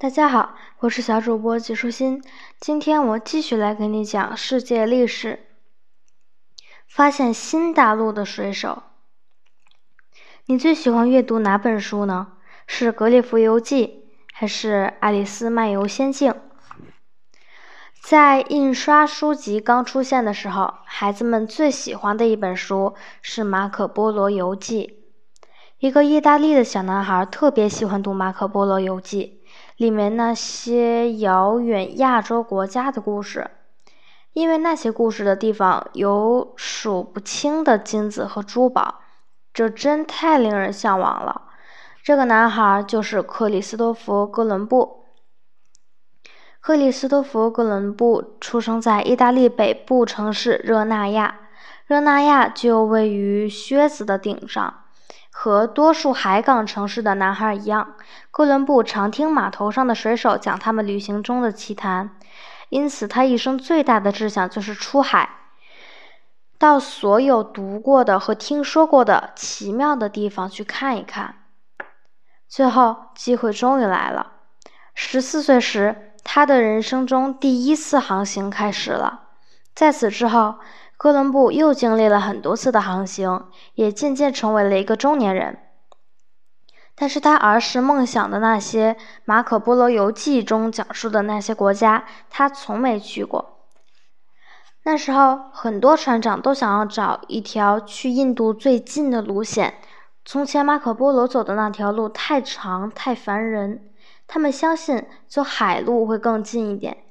大家好，我是小主播季舒心。今天我继续来给你讲世界历史，发现新大陆的水手。你最喜欢阅读哪本书呢？是《格列佛游记》还是《爱丽丝漫游仙境》？在印刷书籍刚出现的时候，孩子们最喜欢的一本书是《马可波罗游记》。一个意大利的小男孩特别喜欢读《马可波罗游记》。里面那些遥远亚洲国家的故事，因为那些故事的地方有数不清的金子和珠宝，这真太令人向往了。这个男孩就是克里斯托弗·哥伦布。克里斯托弗·哥伦布出生在意大利北部城市热那亚，热那亚就位于靴子的顶上。和多数海港城市的男孩一样，哥伦布常听码头上的水手讲他们旅行中的奇谈，因此他一生最大的志向就是出海，到所有读过的和听说过的奇妙的地方去看一看。最后，机会终于来了。十四岁时，他的人生中第一次航行开始了。在此之后，哥伦布又经历了很多次的航行，也渐渐成为了一个中年人。但是他儿时梦想的那些《马可波罗游记》中讲述的那些国家，他从没去过。那时候，很多船长都想要找一条去印度最近的路线。从前马可波罗走的那条路太长太烦人，他们相信走海路会更近一点。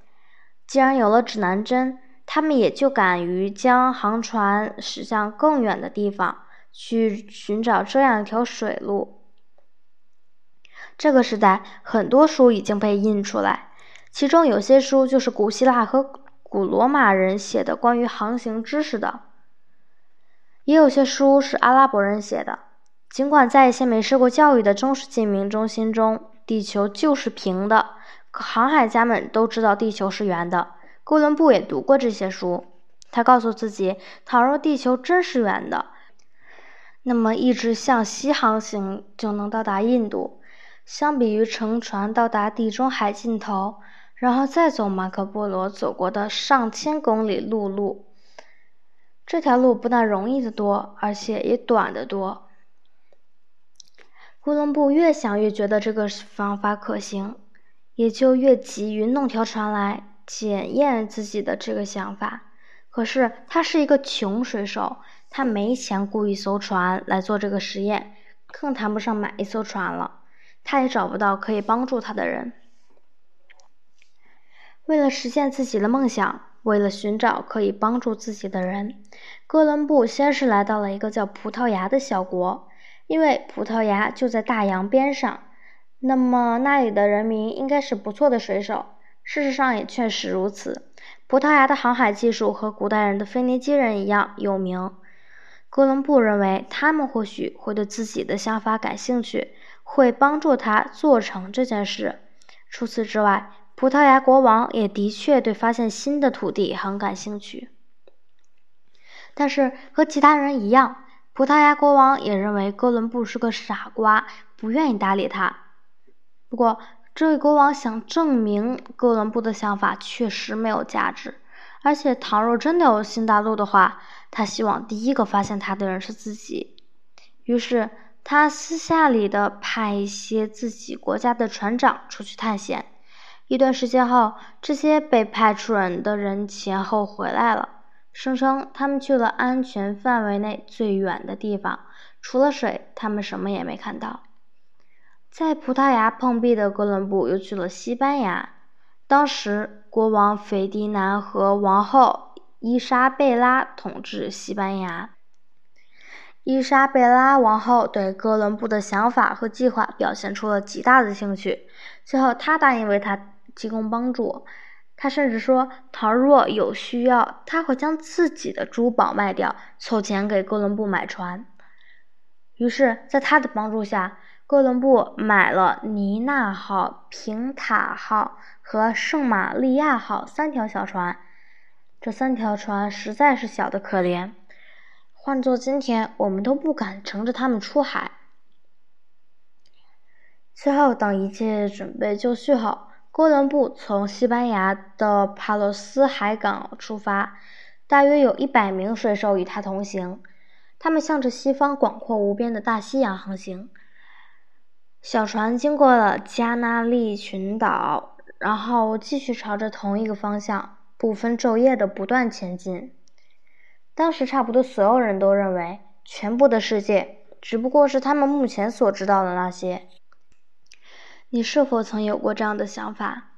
既然有了指南针。他们也就敢于将航船驶向更远的地方，去寻找这样一条水路。这个时代，很多书已经被印出来，其中有些书就是古希腊和古罗马人写的关于航行知识的，也有些书是阿拉伯人写的。尽管在一些没受过教育的中世纪民众心中，地球就是平的，可航海家们都知道地球是圆的。哥伦布也读过这些书，他告诉自己，倘若地球真是圆的，那么一直向西航行就能到达印度。相比于乘船到达地中海尽头，然后再走马可波罗走过的上千公里陆路，这条路不但容易得多，而且也短得多。哥伦布越想越觉得这个方法可行，也就越急于弄条船来。检验自己的这个想法，可是他是一个穷水手，他没钱雇一艘船来做这个实验，更谈不上买一艘船了。他也找不到可以帮助他的人。为了实现自己的梦想，为了寻找可以帮助自己的人，哥伦布先是来到了一个叫葡萄牙的小国，因为葡萄牙就在大洋边上，那么那里的人民应该是不错的水手。事实上也确实如此。葡萄牙的航海技术和古代人的腓尼基人一样有名。哥伦布认为他们或许会对自己的想法感兴趣，会帮助他做成这件事。除此之外，葡萄牙国王也的确对发现新的土地很感兴趣。但是和其他人一样，葡萄牙国王也认为哥伦布是个傻瓜，不愿意搭理他。不过，这位国王想证明哥伦布的想法确实没有价值，而且倘若真的有新大陆的话，他希望第一个发现它的人是自己。于是他私下里的派一些自己国家的船长出去探险。一段时间后，这些被派出人的人前后回来了，声称他们去了安全范围内最远的地方，除了水，他们什么也没看到。在葡萄牙碰壁的哥伦布又去了西班牙。当时，国王斐迪南和王后伊莎贝拉统治西班牙。伊莎贝拉王后对哥伦布的想法和计划表现出了极大的兴趣，最后她答应为他提供帮助。她甚至说，倘若有需要，她会将自己的珠宝卖掉，凑钱给哥伦布买船。于是，在他的帮助下，哥伦布买了尼纳号、平塔号和圣玛利亚号三条小船。这三条船实在是小的可怜，换做今天，我们都不敢乘着它们出海。最后，当一切准备就绪后，哥伦布从西班牙的帕洛斯海港出发，大约有一百名水手与他同行。他们向着西方广阔无边的大西洋航行。小船经过了加那利群岛，然后继续朝着同一个方向，不分昼夜的不断前进。当时，差不多所有人都认为，全部的世界只不过是他们目前所知道的那些。你是否曾有过这样的想法？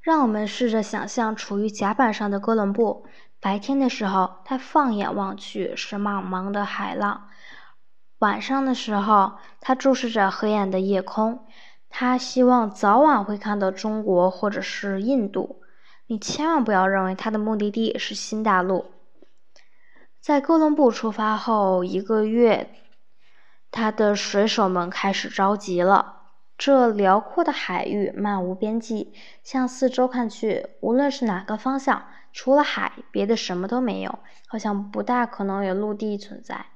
让我们试着想象处于甲板上的哥伦布。白天的时候，他放眼望去是茫茫的海浪；晚上的时候，他注视着黑暗的夜空。他希望早晚会看到中国或者是印度。你千万不要认为他的目的地是新大陆。在哥伦布出发后一个月，他的水手们开始着急了。这辽阔的海域漫无边际，向四周看去，无论是哪个方向，除了海，别的什么都没有，好像不大可能有陆地存在。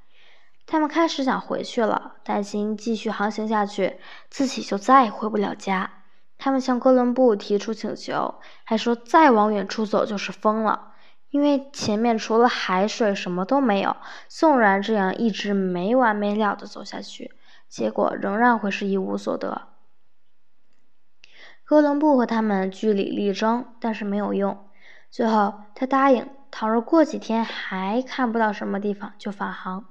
他们开始想回去了，担心继续航行下去，自己就再也回不了家。他们向哥伦布提出请求，还说再往远处走就是疯了，因为前面除了海水什么都没有。纵然这样一直没完没了的走下去，结果仍然会是一无所得。哥伦布和他们据理力争，但是没有用。最后，他答应，倘若过几天还看不到什么地方，就返航。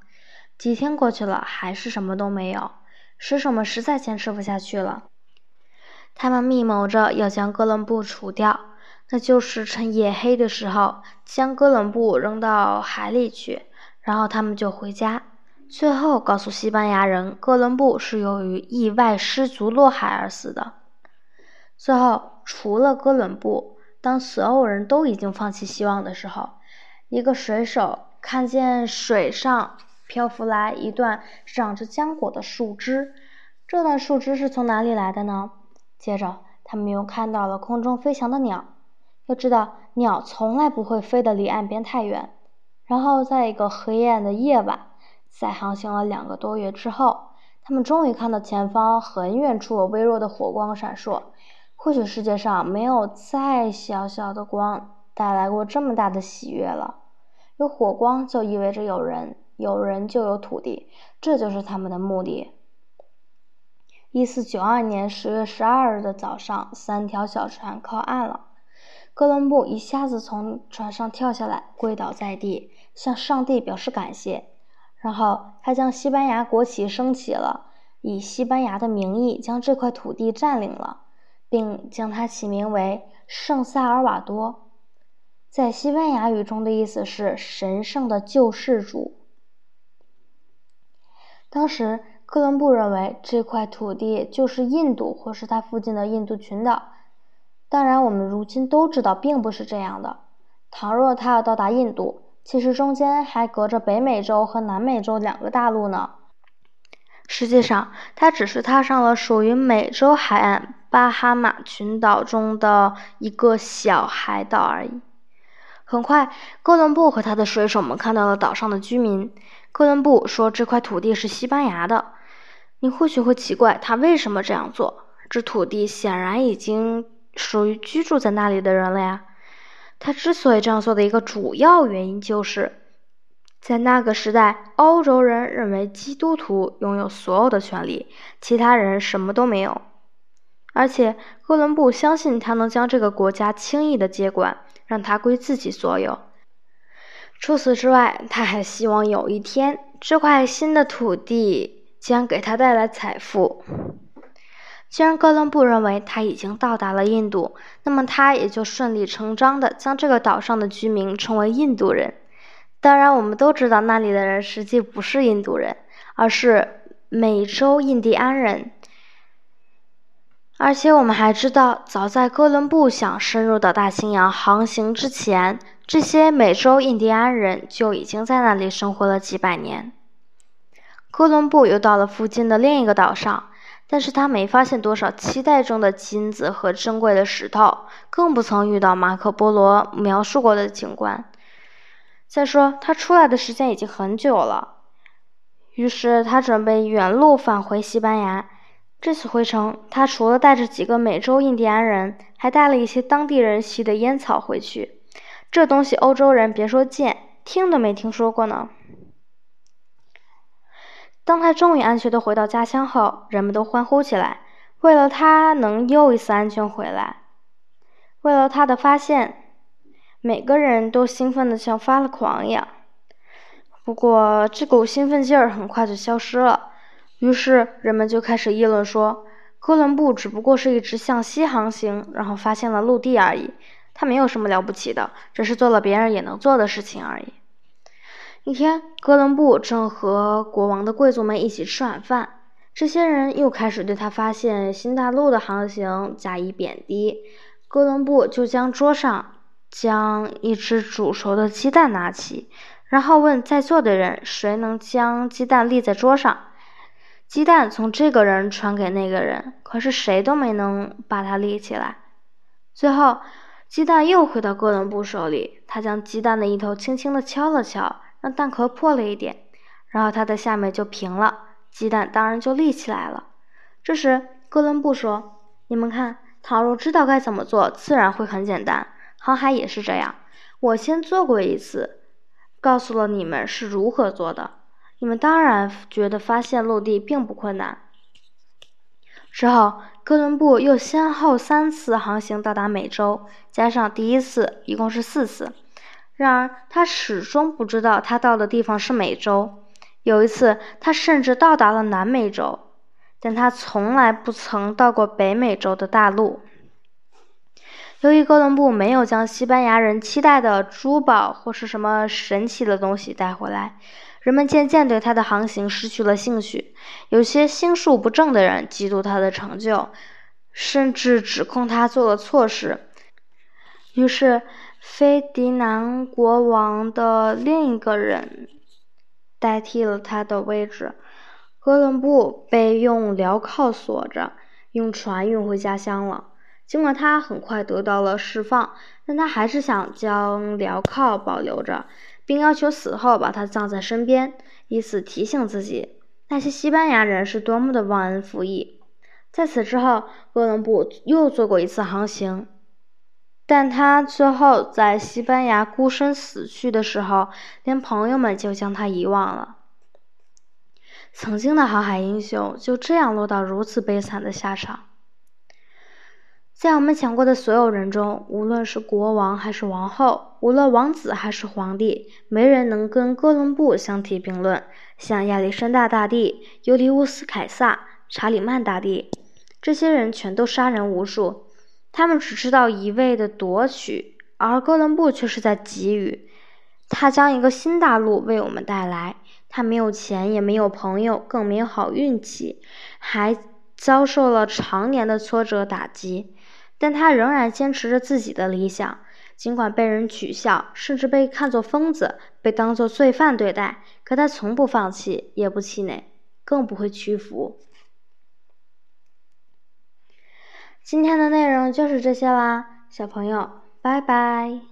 几天过去了，还是什么都没有。水手们实在坚持不下去了，他们密谋着要将哥伦布除掉，那就是趁夜黑的时候将哥伦布扔到海里去，然后他们就回家。最后告诉西班牙人，哥伦布是由于意外失足落海而死的。最后，除了哥伦布，当所有人都已经放弃希望的时候，一个水手看见水上漂浮来一段长着浆果的树枝。这段树枝是从哪里来的呢？接着，他们又看到了空中飞翔的鸟。要知道，鸟从来不会飞得离岸边太远。然后，在一个黑暗的夜晚，在航行了两个多月之后，他们终于看到前方很远处微弱的火光闪烁。或许世界上没有再小小的光带来过这么大的喜悦了。有火光就意味着有人，有人就有土地，这就是他们的目的。一四九二年十月十二日的早上，三条小船靠岸了。哥伦布一下子从船上跳下来，跪倒在地，向上帝表示感谢。然后他将西班牙国旗升起了，以西班牙的名义将这块土地占领了。并将它起名为圣萨尔瓦多，在西班牙语中的意思是“神圣的救世主”。当时，哥伦布认为这块土地就是印度，或是它附近的印度群岛。当然，我们如今都知道，并不是这样的。倘若他要到达印度，其实中间还隔着北美洲和南美洲两个大陆呢。实际上，他只是踏上了属于美洲海岸。巴哈马群岛中的一个小海岛而已。很快，哥伦布和他的水手们看到了岛上的居民。哥伦布说：“这块土地是西班牙的。”你或许会奇怪，他为什么这样做？这土地显然已经属于居住在那里的人了呀。他之所以这样做的一个主要原因，就是在那个时代，欧洲人认为基督徒拥有所有的权利，其他人什么都没有。而且，哥伦布相信他能将这个国家轻易的接管，让它归自己所有。除此之外，他还希望有一天，这块新的土地将给他带来财富。既然哥伦布认为他已经到达了印度，那么他也就顺理成章的将这个岛上的居民称为印度人。当然，我们都知道那里的人实际不是印度人，而是美洲印第安人。而且我们还知道，早在哥伦布想深入到大西洋航行之前，这些美洲印第安人就已经在那里生活了几百年。哥伦布又到了附近的另一个岛上，但是他没发现多少期待中的金子和珍贵的石头，更不曾遇到马可波罗描述过的景观。再说，他出来的时间已经很久了，于是他准备原路返回西班牙。这次回程，他除了带着几个美洲印第安人，还带了一些当地人吸的烟草回去。这东西欧洲人别说见，听都没听说过呢。当他终于安全的回到家乡后，人们都欢呼起来，为了他能又一次安全回来，为了他的发现，每个人都兴奋的像发了狂一样。不过，这股兴奋劲儿很快就消失了。于是人们就开始议论说，哥伦布只不过是一直向西航行，然后发现了陆地而已。他没有什么了不起的，只是做了别人也能做的事情而已。一天，哥伦布正和国王的贵族们一起吃晚饭，这些人又开始对他发现新大陆的航行加以贬低。哥伦布就将桌上将一只煮熟的鸡蛋拿起，然后问在座的人谁能将鸡蛋立在桌上。鸡蛋从这个人传给那个人，可是谁都没能把它立起来。最后，鸡蛋又回到哥伦布手里，他将鸡蛋的一头轻轻地敲了敲，让蛋壳破了一点，然后它的下面就平了，鸡蛋当然就立起来了。这时，哥伦布说：“你们看，倘若知道该怎么做，自然会很简单。航海也是这样，我先做过一次，告诉了你们是如何做的。”你们当然觉得发现陆地并不困难。之后，哥伦布又先后三次航行到达美洲，加上第一次，一共是四次。然而，他始终不知道他到的地方是美洲。有一次，他甚至到达了南美洲，但他从来不曾到过北美洲的大陆。由于哥伦布没有将西班牙人期待的珠宝或是什么神奇的东西带回来。人们渐渐对他的航行失去了兴趣，有些心术不正的人嫉妒他的成就，甚至指控他做了错事。于是，菲迪南国王的另一个人代替了他的位置。哥伦布被用镣铐锁着，用船运回家乡了。尽管他很快得到了释放，但他还是想将镣铐保留着。并要求死后把他葬在身边，以此提醒自己那些西班牙人是多么的忘恩负义。在此之后，哥伦布又做过一次航行，但他最后在西班牙孤身死去的时候，连朋友们就将他遗忘了。曾经的航海英雄就这样落到如此悲惨的下场。在我们讲过的所有人中，无论是国王还是王后，无论王子还是皇帝，没人能跟哥伦布相提并论。像亚历山大大帝、尤利乌斯·凯撒、查理曼大帝，这些人全都杀人无数，他们只知道一味的夺取，而哥伦布却是在给予。他将一个新大陆为我们带来，他没有钱，也没有朋友，更没有好运气，还遭受了常年的挫折打击。但他仍然坚持着自己的理想，尽管被人取笑，甚至被看作疯子，被当作罪犯对待，可他从不放弃，也不气馁，更不会屈服。今天的内容就是这些啦，小朋友，拜拜。